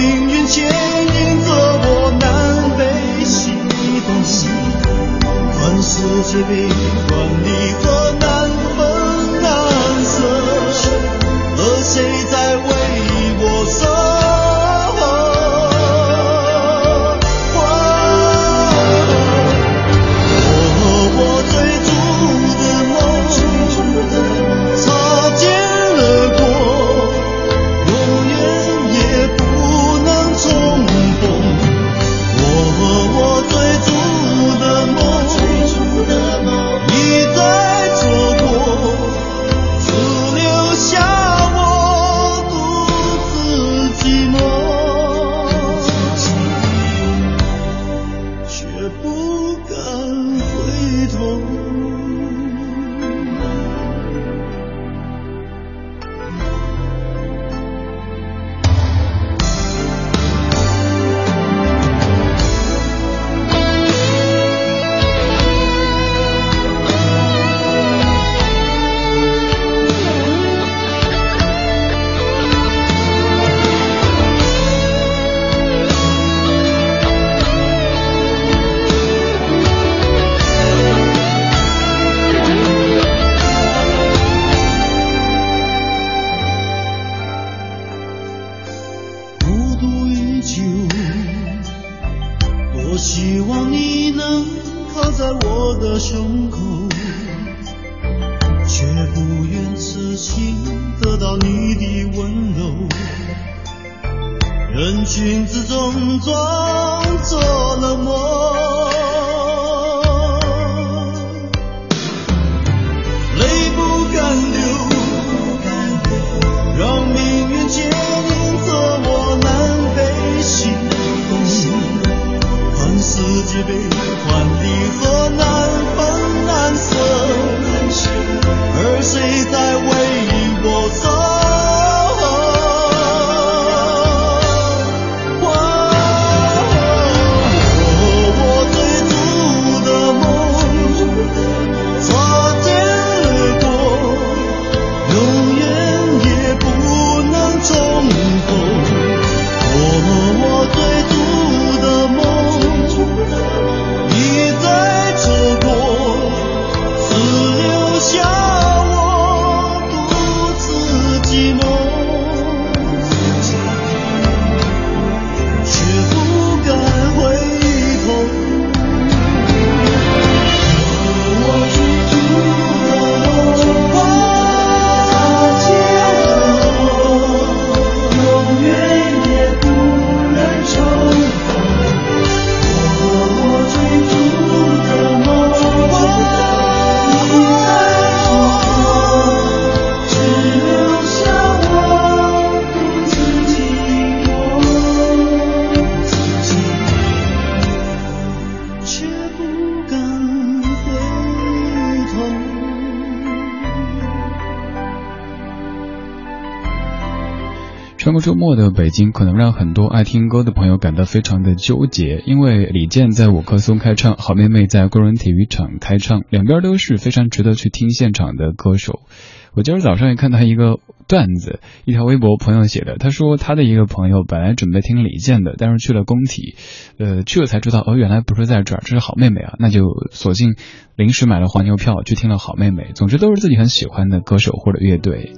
命运牵引着我，南北西东，管世界悲，管你多。我的胸口，却不愿痴心得到你的温柔。人群之中，装。周末的北京，可能让很多爱听歌的朋友感到非常的纠结，因为李健在五棵松开唱，好妹妹在工人体育场开唱，两边都是非常值得去听现场的歌手。我今儿早上也看到一个段子，一条微博朋友写的，他说他的一个朋友本来准备听李健的，但是去了工体，呃，去了才知道，哦，原来不是在这儿，这是好妹妹啊，那就索性临时买了黄牛票去听了好妹妹。总之都是自己很喜欢的歌手或者乐队。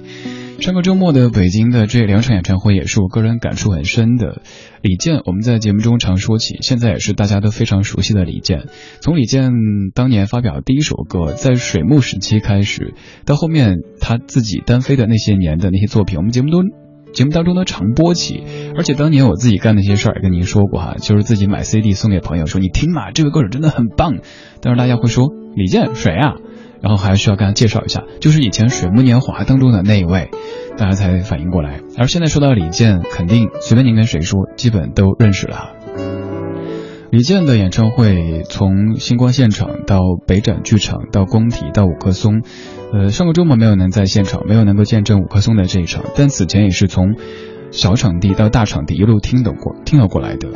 上个周末的北京的这两场演唱会也是我个人感触很深的。李健，我们在节目中常说起，现在也是大家都非常熟悉的李健。从李健当年发表第一首歌，在水木时期开始，到后面他自己单飞的那些年的那些作品，我们节目都节目当中都常播起。而且当年我自己干那些事儿也跟您说过哈，就是自己买 CD 送给朋友，说你听嘛，这个歌手真的很棒。但是大家会说李健谁啊？然后还需要跟他介绍一下，就是以前《水木年华》当中的那一位，大家才反应过来。而现在说到李健，肯定随便您跟谁说，基本都认识了。李健的演唱会从星光现场到北展剧场到工体到五棵松，呃，上个周末没有能在现场，没有能够见证五棵松的这一场，但此前也是从。小场地到大场地，一路听得过，听得过来的。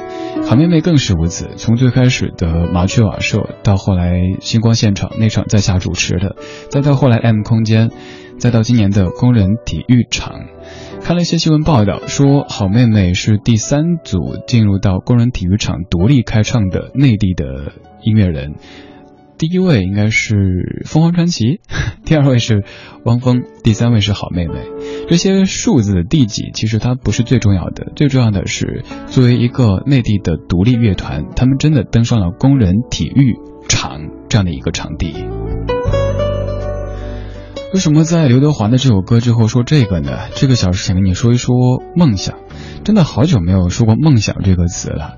好妹妹更是如此，从最开始的麻雀瓦舍，到后来星光现场那场在下主持的，再到后来 M 空间，再到今年的工人体育场。看了一些新闻报道，说好妹妹是第三组进入到工人体育场独立开唱的内地的音乐人。第一位应该是凤凰传奇，第二位是汪峰，第三位是好妹妹。这些数字第几其实它不是最重要的，最重要的是作为一个内地的独立乐团，他们真的登上了工人体育场这样的一个场地。为什么在刘德华的这首歌之后说这个呢？这个小时想跟你说一说梦想，真的好久没有说过梦想这个词了。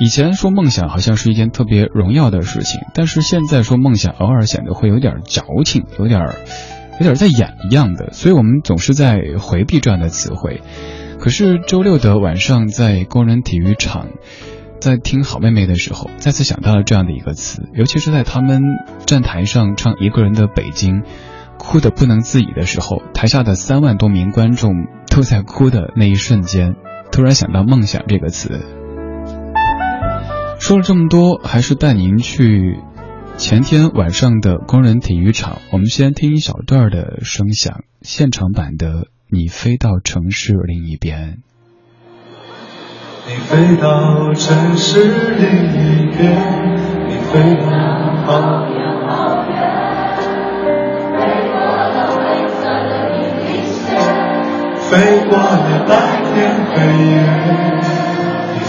以前说梦想好像是一件特别荣耀的事情，但是现在说梦想偶尔显得会有点矫情，有点有点在演一样的，所以我们总是在回避这样的词汇。可是周六的晚上在工人体育场，在听好妹妹的时候，再次想到了这样的一个词，尤其是在他们站台上唱一个人的北京，哭得不能自已的时候，台下的三万多名观众都在哭的那一瞬间，突然想到梦想这个词。说了这么多，还是带您去前天晚上的工人体育场。我们先听一小段的声响，现场版的《你飞到城市另一边》。你飞到城市另一边，你飞到好远好远，飞过了灰色的地平线，飞过了白天黑夜。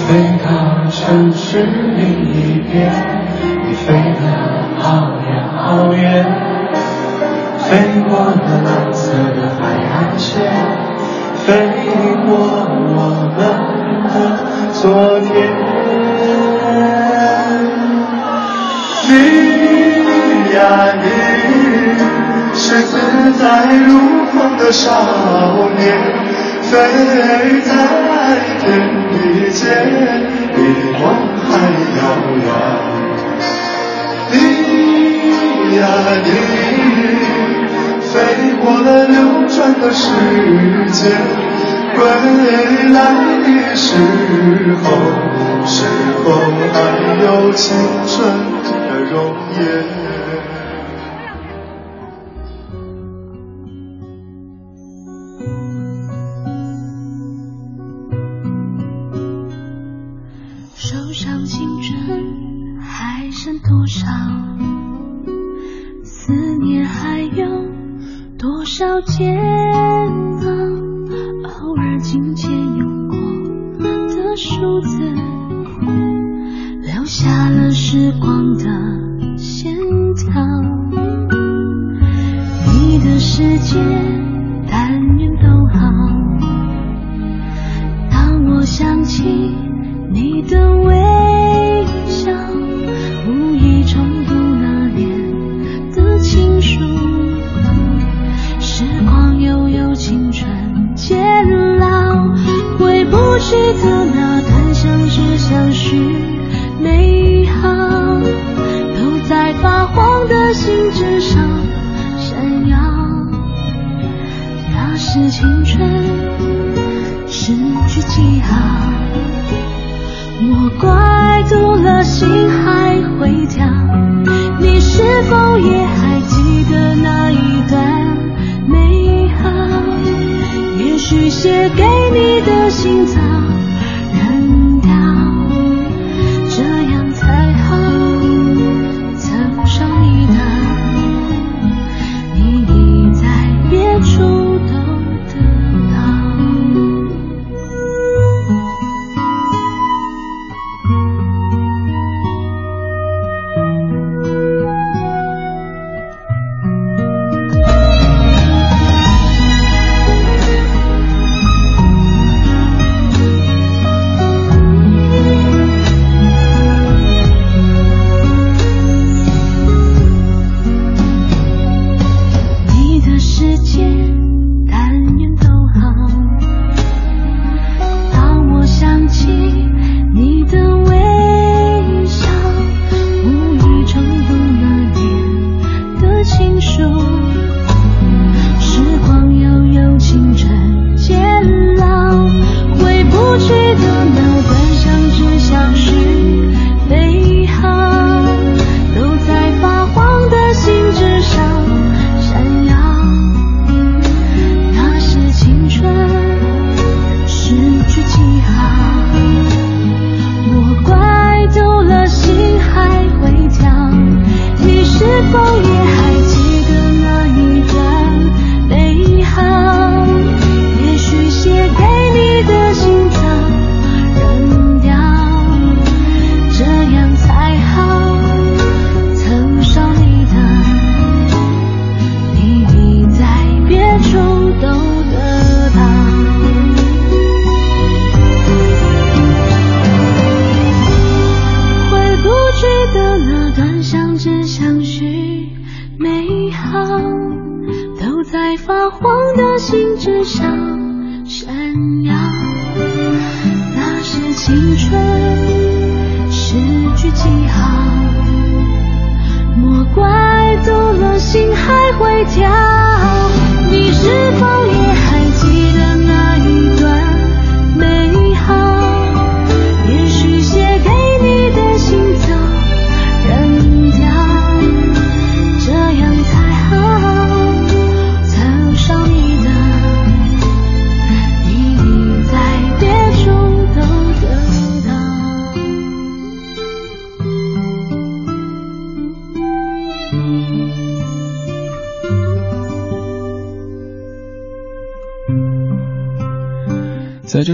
飞到城市另一边，你飞得好远好远，飞过了蓝色的海岸线，飞过我们的昨天。你呀你，是自在如风的少年。飞在天地间，比光还遥远。你呀你，飞过了流转的时间，归来的时候，是否还有青春的容颜？时光的线条。你的世界，但愿都好。当我想起你的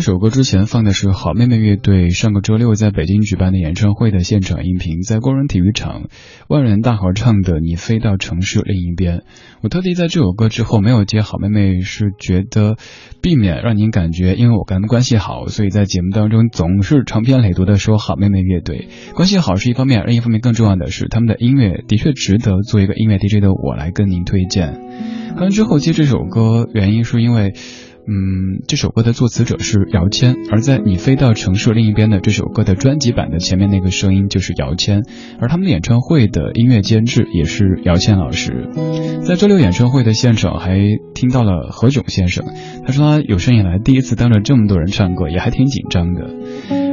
首歌之前放的是好妹妹乐队上个周六在北京举办的演唱会的现场音频，在工人体育场万人大合唱的《你飞到城市另一边》。我特地在这首歌之后没有接好妹妹，是觉得避免让您感觉因为我跟他们关系好，所以在节目当中总是长篇累牍的说好妹妹乐队关系好是一方面，另一方面更重要的是他们的音乐的确值得做一个音乐 DJ 的我来跟您推荐。刚之后接这首歌，原因是因为。嗯，这首歌的作词者是姚谦，而在《你飞到城市另一边》的这首歌的专辑版的前面那个声音就是姚谦，而他们的演唱会的音乐监制也是姚谦老师。在周六演唱会的现场还听到了何炅先生，他说他有生以来第一次当着这么多人唱歌，也还挺紧张的。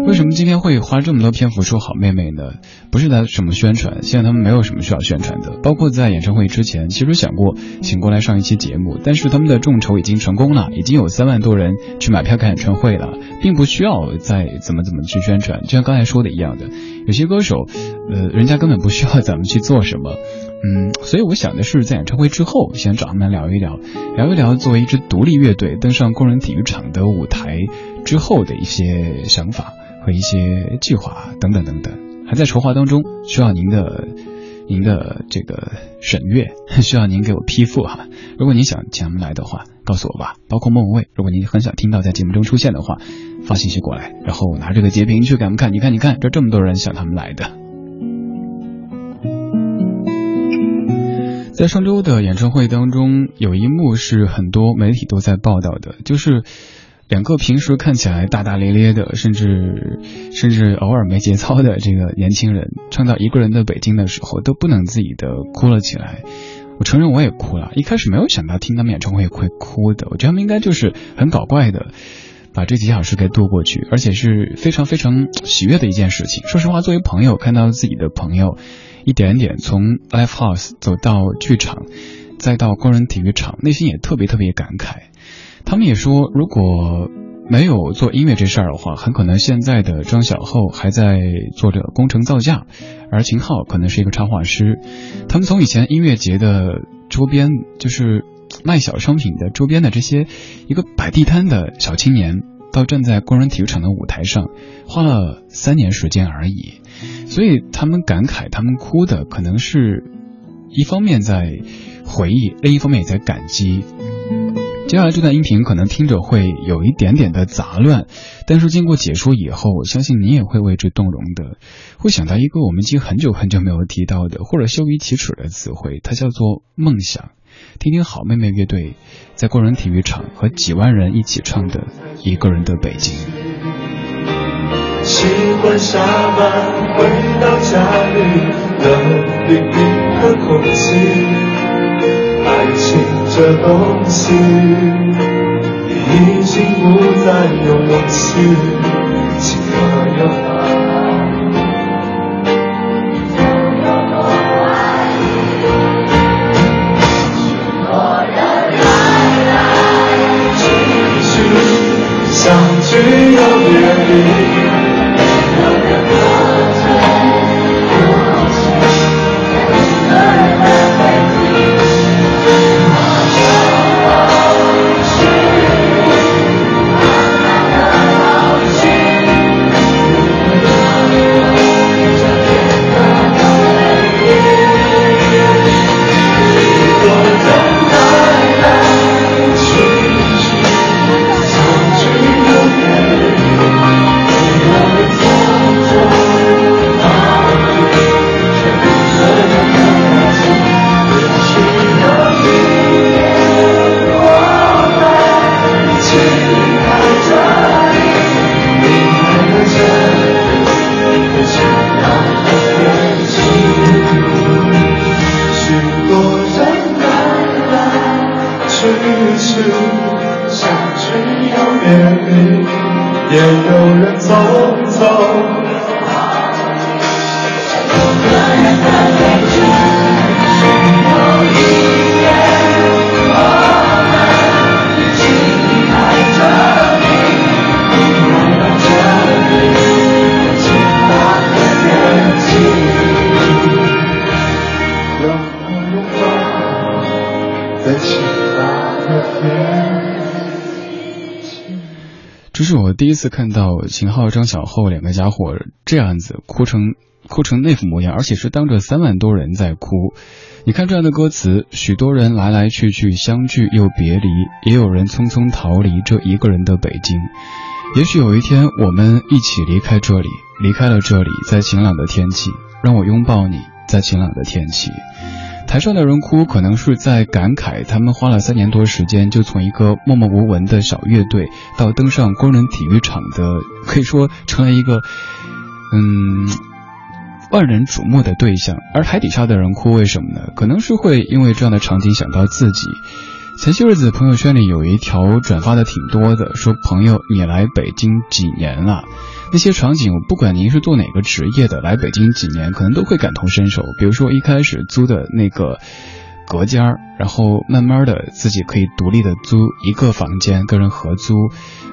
为什么今天会花这么多篇幅说好妹妹呢？不是在什么宣传，现在他们没有什么需要宣传的。包括在演唱会之前，其实想过请过来上一期节目，但是他们的众筹已经成功了，已经有三万多人去买票看演唱会了，并不需要再怎么怎么去宣传。就像刚才说的一样的，有些歌手，呃，人家根本不需要咱们去做什么。嗯，所以我想的是，在演唱会之后，先找他们聊一聊，聊一聊作为一支独立乐队登上工人体育场的舞台之后的一些想法和一些计划等等等等，还在筹划当中，需要您的您的这个审阅，需要您给我批复哈。如果您想请他们来的话，告诉我吧。包括莫文蔚，如果您很想听到在节目中出现的话，发信息过来，然后拿这个截屏去给他们看，你看，你看，这这么多人想他们来的。在上周的演唱会当中，有一幕是很多媒体都在报道的，就是两个平时看起来大大咧咧的，甚至甚至偶尔没节操的这个年轻人，唱到一个人的北京的时候，都不能自己的哭了起来。我承认我也哭了，一开始没有想到听他们演唱会会哭的，我觉得他们应该就是很搞怪的。把这几小时给度过去，而且是非常非常喜悦的一件事情。说实话，作为朋友，看到自己的朋友一点点从 live house 走到剧场，再到工人体育场，内心也特别特别感慨。他们也说，如果没有做音乐这事儿的话，很可能现在的张小厚还在做着工程造价，而秦昊可能是一个插画师。他们从以前音乐节的周边，就是卖小商品的周边的这些一个摆地摊的小青年，到站在工人体育场的舞台上，花了三年时间而已。所以他们感慨，他们哭的可能是一方面在回忆，另一方面也在感激。接下来这段音频可能听着会有一点点的杂乱，但是经过解说以后，我相信你也会为之动容的，会想到一个我们已经很久很久没有提到的或者羞于启齿的词汇，它叫做梦想。听听好妹妹乐队在工人体育场和几万人一起唱的《一个人的北京》。习惯下班回到家里，冷冰冰的空气。爱情这东西，你已经不再有勇气，情何有爱？第一次看到秦昊、张小厚两个家伙这样子哭成哭成那副模样，而且是当着三万多人在哭。你看这样的歌词，许多人来来去去，相聚又别离，也有人匆匆逃离这一个人的北京。也许有一天，我们一起离开这里，离开了这里，在晴朗的天气，让我拥抱你，在晴朗的天气。台上的人哭，可能是在感慨，他们花了三年多时间，就从一个默默无闻的小乐队，到登上工人体育场的，可以说成了一个，嗯，万人瞩目的对象。而台底下的人哭，为什么呢？可能是会因为这样的场景想到自己。前些日子朋友圈里有一条转发的挺多的，说朋友你来北京几年了？那些场景我，不管您是做哪个职业的，来北京几年，可能都会感同身受。比如说一开始租的那个隔间儿，然后慢慢的自己可以独立的租一个房间，跟人合租，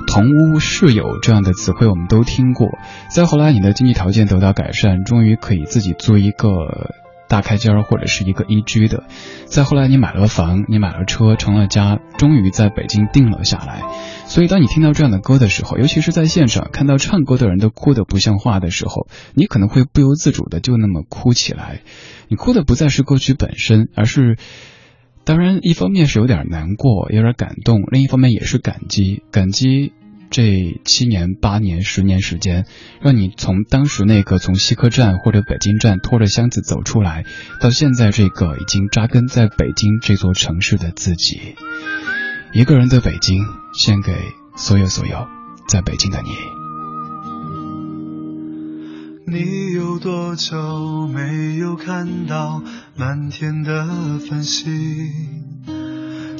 同屋室友这样的词汇我们都听过。再后来，你的经济条件得到改善，终于可以自己租一个。大开间儿或者是一个一居的，再后来你买了房，你买了车，成了家，终于在北京定了下来。所以当你听到这样的歌的时候，尤其是在现场看到唱歌的人都哭得不像话的时候，你可能会不由自主的就那么哭起来。你哭的不再是歌曲本身，而是，当然一方面是有点难过，有点感动，另一方面也是感激，感激。这七年、八年、十年时间，让你从当时那个从西客站或者北京站拖着箱子走出来，到现在这个已经扎根在北京这座城市的自己，一个人的北京，献给所有所有在北京的你。你有多久没有看到满天的繁星？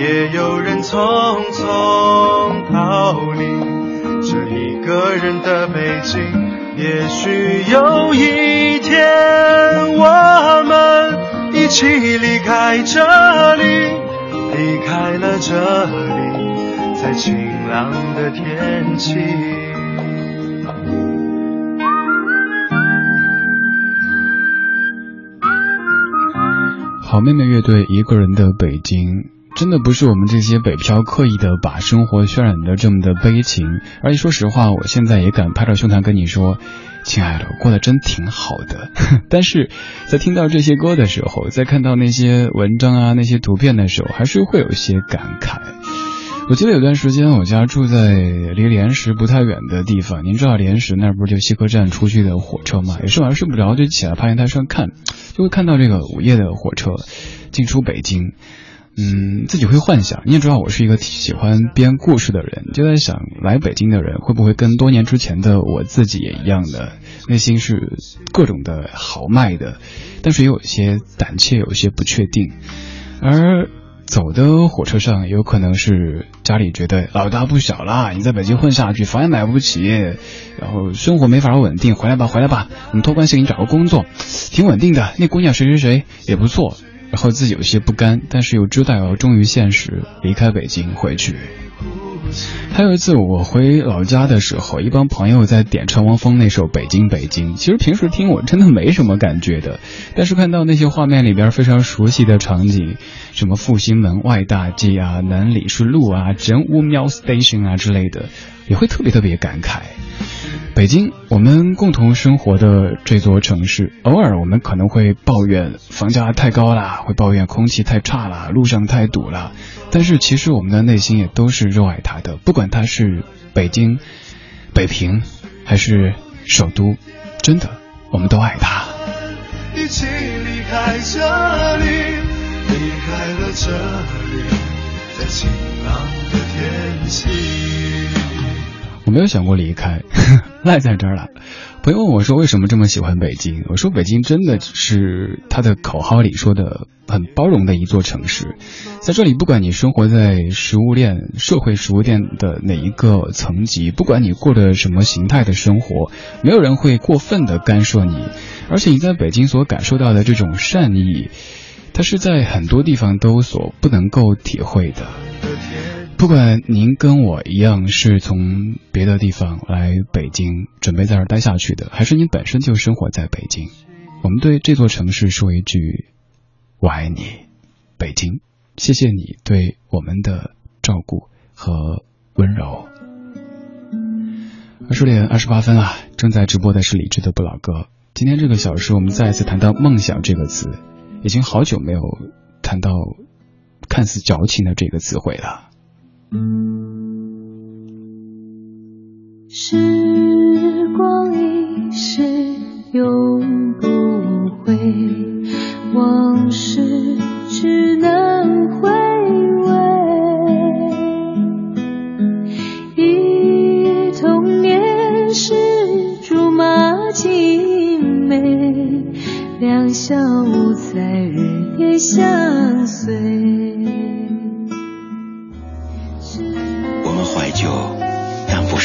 也有人匆匆逃离这一个人的北京。也许有一天，我们一起离开这里，离开了这里，在晴朗的天气。好妹妹乐队《一个人的北京》。真的不是我们这些北漂刻意的把生活渲染的这么的悲情，而且说实话，我现在也敢拍着胸膛跟你说，亲爱的，过得真挺好的。但是在听到这些歌的时候，在看到那些文章啊、那些图片的时候，还是会有一些感慨。我记得有段时间，我家住在离莲石不太远的地方，您知道莲石那不是就西客站出去的火车嘛？有时晚上睡不着就起来爬台上看，就会看到这个午夜的火车进出北京。嗯，自己会幻想。你也知道，我是一个喜欢编故事的人，就在想，来北京的人会不会跟多年之前的我自己也一样的，内心是各种的豪迈的，但是也有一些胆怯，有一些不确定。而走的火车上，有可能是家里觉得老大不小了，你在北京混下去，房也买不起，然后生活没法稳定，回来吧，回来吧，我们托关系给你找个工作，挺稳定的。那姑娘谁谁谁也不错。然后自己有些不甘，但是又知道要忠于现实，离开北京回去。还有一次我回老家的时候，一帮朋友在点唱汪峰那首《北京北京》。其实平时听我真的没什么感觉的，但是看到那些画面里边非常熟悉的场景，什么复兴门外大街啊、南礼士路啊、真武庙 station 啊之类的，也会特别特别感慨。北京，我们共同生活的这座城市，偶尔我们可能会抱怨房价太高啦，会抱怨空气太差啦，路上太堵了。但是其实我们的内心也都是热爱它的，不管它是北京、北平还是首都，真的，我们都爱它。一起离开这里，离开了这里，在晴朗的天气。我没有想过离开，赖在这儿了。朋友问我说：“为什么这么喜欢北京？”我说：“北京真的是他的口号里说的很包容的一座城市，在这里，不管你生活在食物链、社会食物链的哪一个层级，不管你过的什么形态的生活，没有人会过分的干涉你。而且你在北京所感受到的这种善意，它是在很多地方都所不能够体会的。”不管您跟我一样是从别的地方来北京，准备在这儿待下去的，还是您本身就生活在北京，我们对这座城市说一句：“我爱你，北京，谢谢你对我们的照顾和温柔。”二十点二十八分啊，正在直播的是李志的不老歌。今天这个小时，我们再一次谈到梦想这个词，已经好久没有谈到看似矫情的这个词汇了。时光一逝永不回，往事只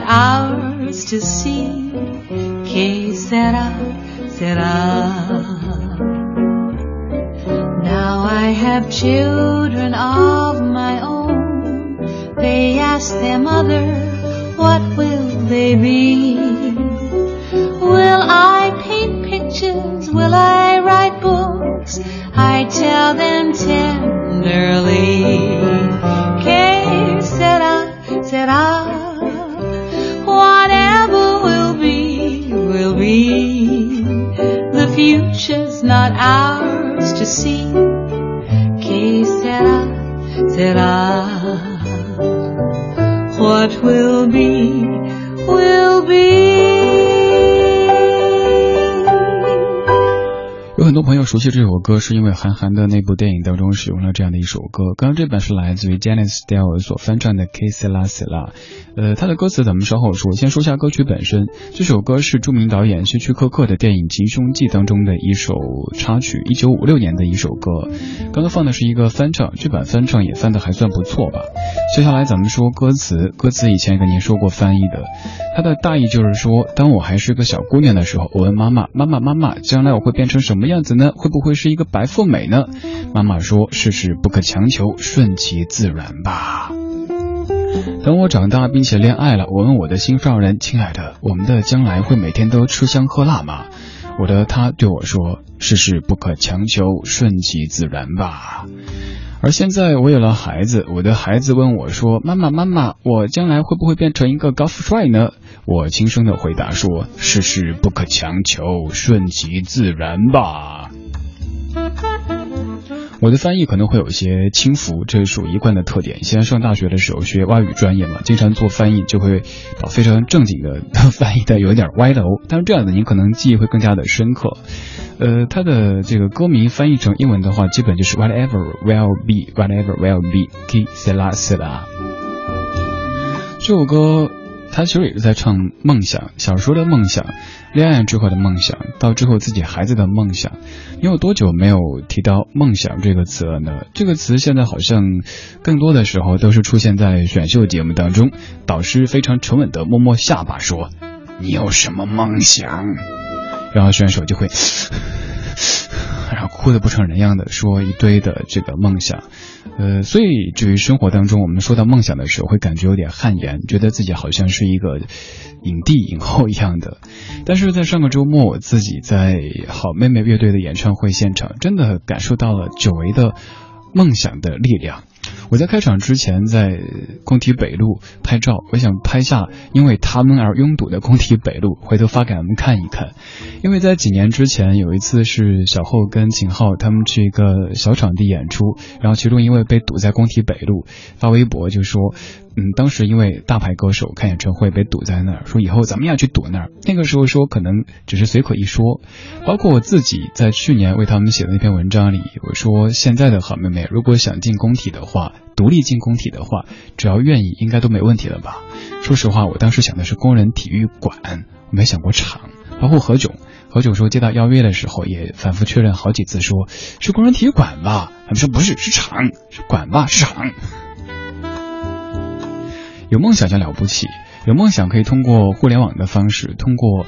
Not ours to see. Que sera, sera. Now I have children of my own. They ask their mother, 是因为韩寒的那部电影当中使用了这样的一首歌。刚刚这版是来自于 Janis Steele 所翻唱的《K s La s La》，呃，它的歌词咱们稍后说，先说一下歌曲本身。这首歌是著名导演希区柯克的电影《吉凶记》当中的一首插曲，一九五六年的一首歌。刚刚放的是一个翻唱，这版翻唱也翻的还算不错吧。接下来咱们说歌词，歌词以前跟您说过翻译的，它的大意就是说，当我还是个小姑娘的时候，我问 妈妈，妈妈妈妈，将来我会变成什么样子呢？会不会是一个白富美呢？妈妈说，事事不可强求，顺其自然吧。等我长大并且恋爱了，我问我的心上人，亲爱的，我们的将来会每天都吃香喝辣吗？我的他对我说，世事不可强求，顺其自然吧。而现在我有了孩子，我的孩子问我说：“妈妈，妈妈，我将来会不会变成一个高富帅呢？”我轻声的回答说：“世事不可强求，顺其自然吧。”我的翻译可能会有一些轻浮，这是属一贯的特点。现在上大学的时候学外语专业嘛，经常做翻译，就会把非常正经的 翻译的有一点歪楼。但是这样子您可能记忆会更加的深刻。呃，它的这个歌名翻译成英文的话，基本就是 Whatever will be，Whatever will be，Que sera sera。这首歌。他其实也是在唱梦想，小时候的梦想，恋爱之后的梦想，到之后自己孩子的梦想。你有多久没有提到梦想这个词了呢？这个词现在好像更多的时候都是出现在选秀节目当中，导师非常沉稳的摸摸下巴说：“你有什么梦想？”然后选手就会，然后哭得不成人样的说一堆的这个梦想。呃，所以至于生活当中，我们说到梦想的时候，会感觉有点汗颜，觉得自己好像是一个影帝影后一样的。但是在上个周末，我自己在好妹妹乐队的演唱会现场，真的感受到了久违的梦想的力量。我在开场之前在工体北路拍照，我想拍下因为他们而拥堵的工体北路，回头发给他们看一看。因为在几年之前有一次是小后跟秦昊他们去一个小场地演出，然后其中一位被堵在工体北路，发微博就说。嗯，当时因为大牌歌手开演唱会被堵在那儿，说以后咱们要去堵那儿。那个时候说可能只是随口一说，包括我自己在去年为他们写的那篇文章里，我说现在的好妹妹如果想进工体的话，独立进工体的话，只要愿意应该都没问题了吧？说实话，我当时想的是工人体育馆，我没想过厂。包括何炅，何炅说接到邀约的时候，也反复确认好几次，说是工人体育馆吧？他们说不是，是厂，是馆吧，是厂。有梦想就了不起，有梦想可以通过互联网的方式，通过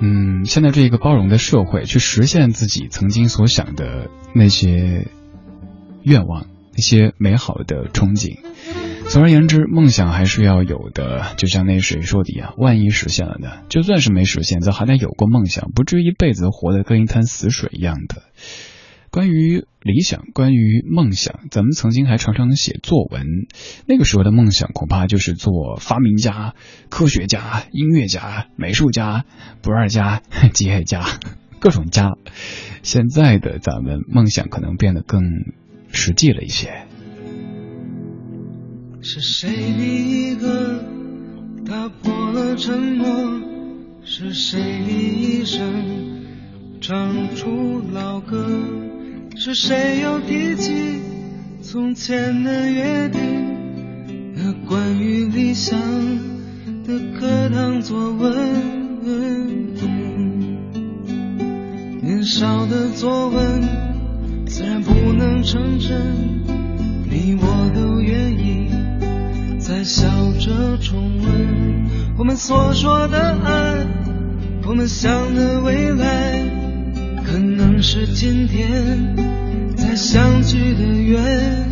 嗯现在这一个包容的社会，去实现自己曾经所想的那些愿望，那些美好的憧憬。总而言之，梦想还是要有的，就像那谁说的一样，万一实现了呢？就算是没实现，咱还得有过梦想，不至于一辈子活得跟一滩死水一样的。关于理想，关于梦想，咱们曾经还常常写作文。那个时候的梦想，恐怕就是做发明家、科学家、音乐家、美术家、不二家、企业家，各种家。现在的咱们梦想可能变得更实际了一些。是谁第一个打破了沉默？是谁一声唱出老歌？是谁又提起从前的约定？那关于理想的课堂作文，年少的作文自然不能成真，你我都愿意再笑着重温我们所说的爱，我们想的未来，可能是今天才相聚的缘。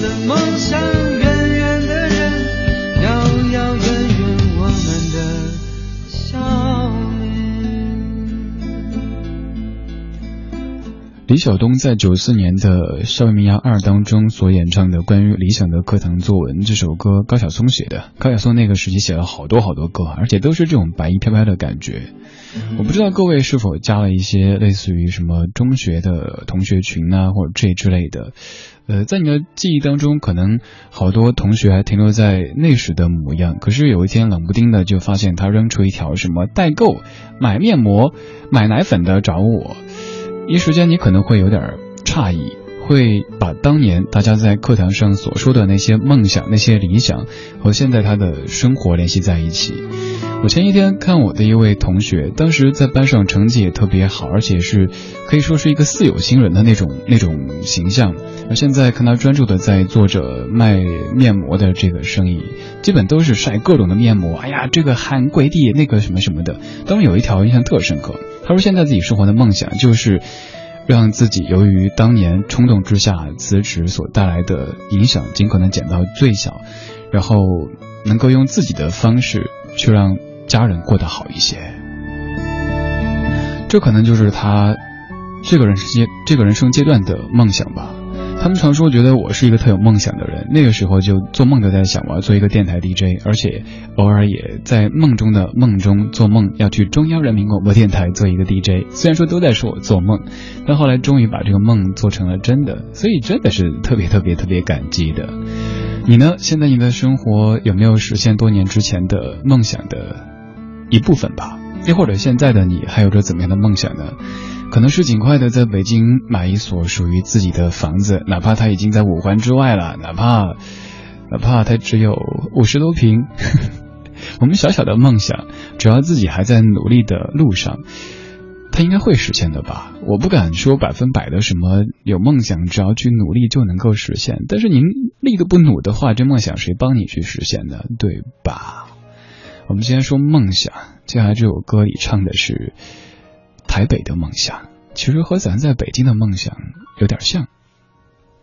的梦想，李晓东在九四年的《校园民谣二》当中所演唱的关于理想的课堂作文这首歌，高晓松写的。高晓松那个时期写了好多好多歌，而且都是这种白衣飘飘的感觉。我不知道各位是否加了一些类似于什么中学的同学群啊，或者这之类的。呃，在你的记忆当中，可能好多同学还停留在那时的模样。可是有一天冷不丁的就发现他扔出一条什么代购、买面膜、买奶粉的找我。一时间你可能会有点诧异，会把当年大家在课堂上所说的那些梦想、那些理想和现在他的生活联系在一起。我前一天看我的一位同学，当时在班上成绩也特别好，而且是可以说是一个似有新人的那种那种形象。而现在看他专注的在做着卖面膜的这个生意，基本都是晒各种的面膜。哎呀，这个韩贵地，那个什么什么的。当时有一条印象特深刻，他说现在自己生活的梦想就是让自己由于当年冲动之下辞职所带来的影响尽可能减到最小，然后能够用自己的方式去让。家人过得好一些，这可能就是他这个人生阶这个人生阶段的梦想吧。他们常说觉得我是一个特有梦想的人，那个时候就做梦都在想我要做一个电台 DJ，而且偶尔也在梦中的梦中做梦要去中央人民广播电台做一个 DJ。虽然说都在说我做梦，但后来终于把这个梦做成了真的，所以真的是特别特别特别感激的。你呢？现在你的生活有没有实现多年之前的梦想的？一部分吧，又或者现在的你还有着怎么样的梦想呢？可能是尽快的在北京买一所属于自己的房子，哪怕它已经在五环之外了，哪怕哪怕它只有五十多平。我们小小的梦想，只要自己还在努力的路上，它应该会实现的吧？我不敢说百分百的什么有梦想，只要去努力就能够实现。但是您力都不努的话，这梦想谁帮你去实现呢？对吧？我们今天说梦想，接下来这首歌里唱的是台北的梦想，其实和咱在北京的梦想有点像。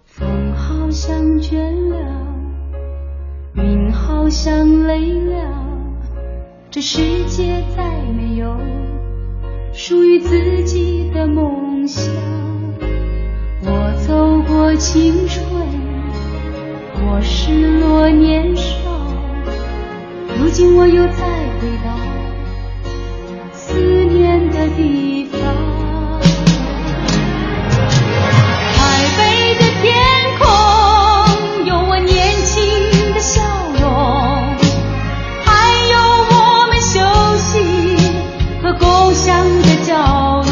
风好像倦了，云好像累了，这世界再没有属于自己的梦想。我走过青春，我失落年少。如今我又再回到思念的地方，台北的天空有我年轻的笑容，还有我们休息和共享的角落。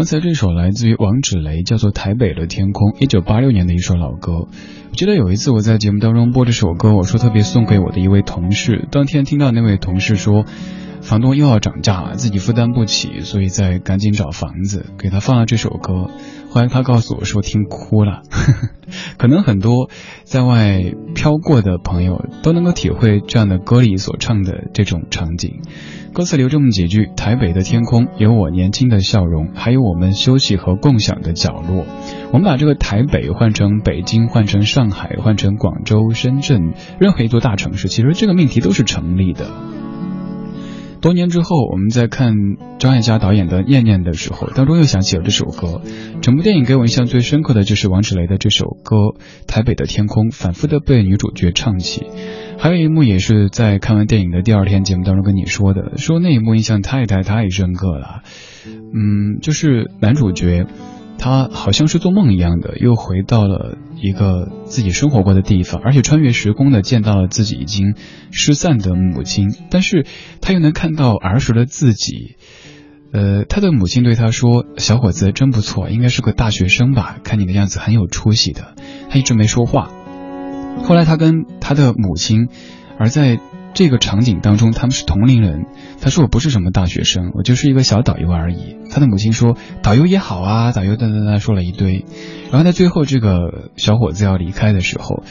刚才这首来自于王芷雷，叫做《台北的天空》，一九八六年的一首老歌。我记得有一次我在节目当中播这首歌，我说特别送给我的一位同事。当天听到那位同事说，房东又要涨价了，自己负担不起，所以在赶紧找房子，给他放了这首歌。后来他告诉我说听哭了。可能很多在外飘过的朋友都能够体会这样的歌里所唱的这种场景。歌词留这么几句：台北的天空有我年轻的笑容，还有我们休息和共享的角落。我们把这个台北换成北京，换成上海，换成广州、深圳，任何一座大城市，其实这个命题都是成立的。多年之后，我们在看张艾嘉导演的《念念》的时候，当中又想起了这首歌。整部电影给我印象最深刻的就是王芷雷的这首歌《台北的天空》，反复的被女主角唱起。还有一幕也是在看完电影的第二天节目当中跟你说的，说那一幕印象太太太深刻了。嗯，就是男主角。他好像是做梦一样的，又回到了一个自己生活过的地方，而且穿越时空的见到了自己已经失散的母亲，但是他又能看到儿时的自己。呃，他的母亲对他说：“小伙子真不错，应该是个大学生吧？看你的样子很有出息的。”他一直没说话。后来他跟他的母亲，而在。这个场景当中，他们是同龄人。他说：“我不是什么大学生，我就是一个小导游而已。”他的母亲说：“导游也好啊，导游……”哒哒哒，说了一堆。然后在最后，这个小伙子要离开的时候，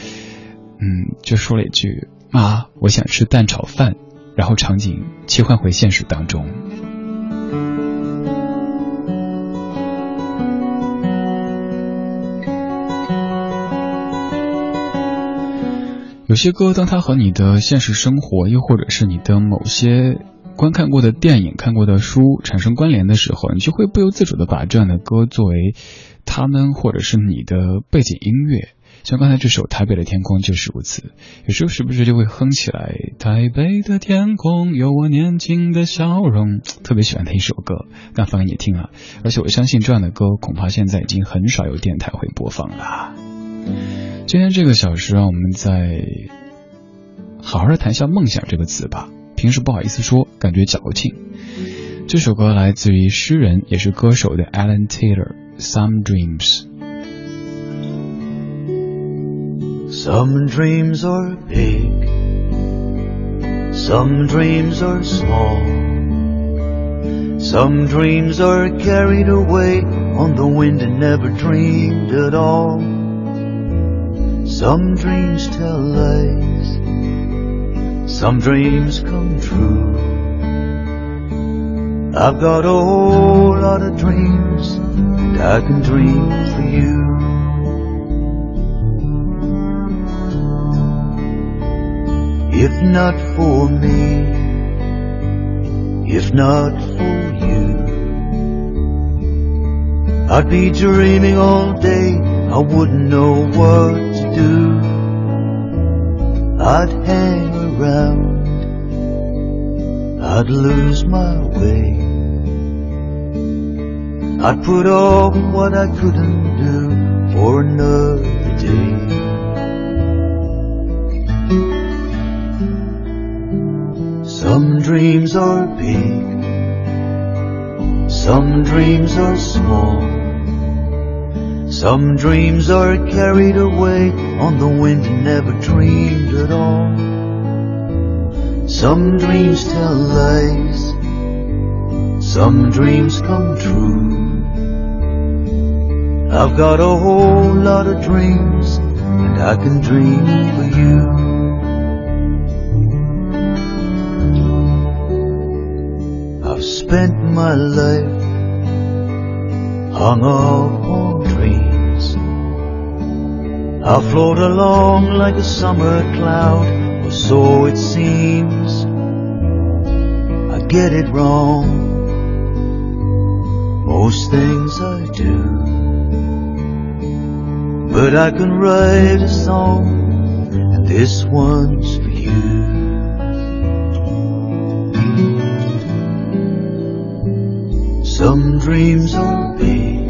嗯，就说了一句：“妈，我想吃蛋炒饭。”然后场景切换回现实当中。有些歌，当它和你的现实生活，又或者是你的某些观看过的电影、看过的书产生关联的时候，你就会不由自主的把这样的歌作为他们或者是你的背景音乐。像刚才这首《台北的天空》就是如此，有时候时不时就会哼起来。台北的天空有我年轻的笑容，特别喜欢的一首歌，刚放给你听了。而且我相信这样的歌，恐怕现在已经很少有电台会播放了。今天这个小时啊，我们再好好的谈一下“梦想”这个词吧。平时不好意思说，感觉矫情。这首歌来自于诗人也是歌手的 Alan Taylor，《Some Dreams》。Some dreams are big, some dreams are small, some dreams are carried away on the wind and never dreamed at all. Some dreams tell lies, some dreams come true. I've got a whole lot of dreams, and I can dream for you. If not for me, if not for you, I'd be dreaming all day, I wouldn't know what I'd hang around, I'd lose my way. I'd put off what I couldn't do for another day. Some dreams are big, some dreams are small. Some dreams are carried away on the wind and never dreamed at all. Some dreams tell lies, some dreams come true. I've got a whole lot of dreams, and I can dream for you. I've spent my life hung up on. I float along like a summer cloud, or so it seems. I get it wrong, most things I do. But I can write a song, and this one's for you. Some dreams are big,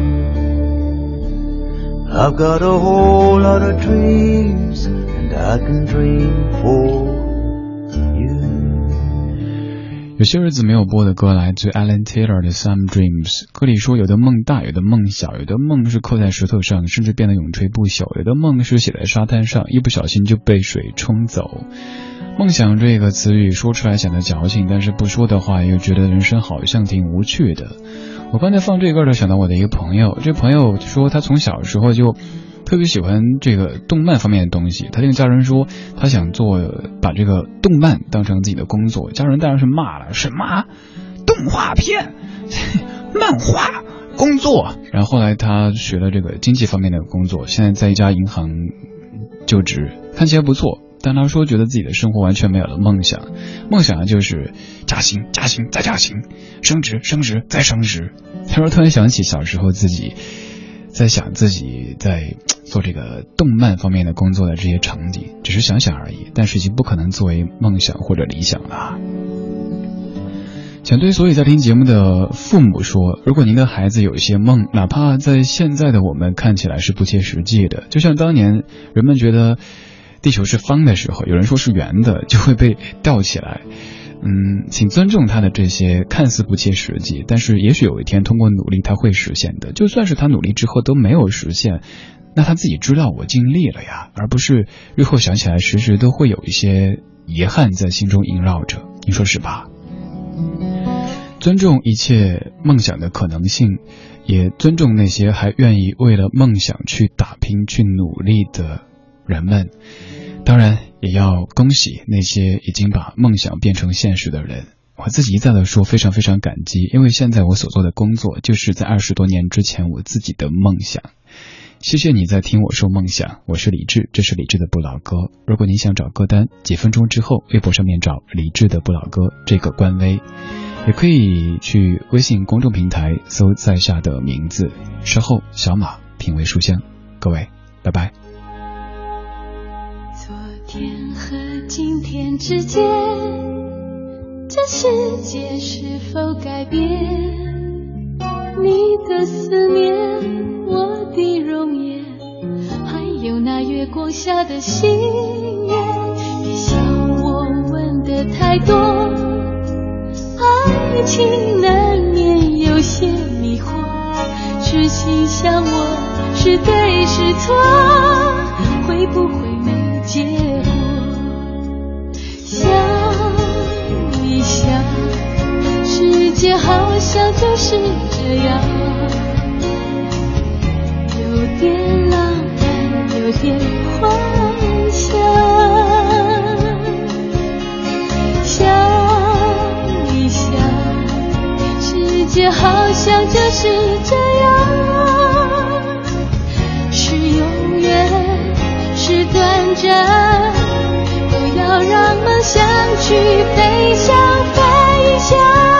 I've got a whole lot of dreams and I can dream for you. 有些日子没有播的歌来自 Alan Taylor 的《Some Dreams》。歌里说，有的梦大，有的梦小，有的梦是扣在石头上，甚至变得永垂不朽；有的梦是写在沙滩上，一不小心就被水冲走。梦想这个词语说出来显得矫情，但是不说的话又觉得人生好像挺无趣的。我刚才放这歌的时候想到我的一个朋友，这朋友说他从小时候就特别喜欢这个动漫方面的东西。他跟家人说他想做把这个动漫当成自己的工作，家人当然是骂了，什么动画片、漫画工作。然后后来他学了这个经济方面的工作，现在在一家银行就职，看起来不错。但他说，觉得自己的生活完全没有了梦想，梦想就是加薪、加薪再加薪，升职、升职再升职。他说，突然想起小时候自己在想自己在做这个动漫方面的工作的这些场景，只是想想而已，但是已经不可能作为梦想或者理想了。想对所有在听节目的父母说，如果您的孩子有一些梦，哪怕在现在的我们看起来是不切实际的，就像当年人们觉得。地球是方的时候，有人说是圆的，就会被吊起来。嗯，请尊重他的这些看似不切实际，但是也许有一天通过努力他会实现的。就算是他努力之后都没有实现，那他自己知道我尽力了呀，而不是日后想起来时时都会有一些遗憾在心中萦绕着。你说是吧？尊重一切梦想的可能性，也尊重那些还愿意为了梦想去打拼、去努力的人们。当然，也要恭喜那些已经把梦想变成现实的人。我自己一再的说，非常非常感激，因为现在我所做的工作，就是在二十多年之前我自己的梦想。谢谢你在听我说梦想，我是李志，这是李志的不老歌。如果你想找歌单，几分钟之后微博上面找李志的不老歌这个官微，也可以去微信公众平台搜在下的名字，稍后小马品味书香。各位，拜拜。天和今天之间，这世界是否改变？你的思念，我的容颜，还有那月光下的心愿。别笑我问的太多，爱情难免有些迷惑，痴心想我是对是错，会不会没结果？世界好像就是这样，有点浪漫，有点幻想。想一想，世界好像就是这样，是永远，是短暂，不要让梦想去飞翔，飞翔。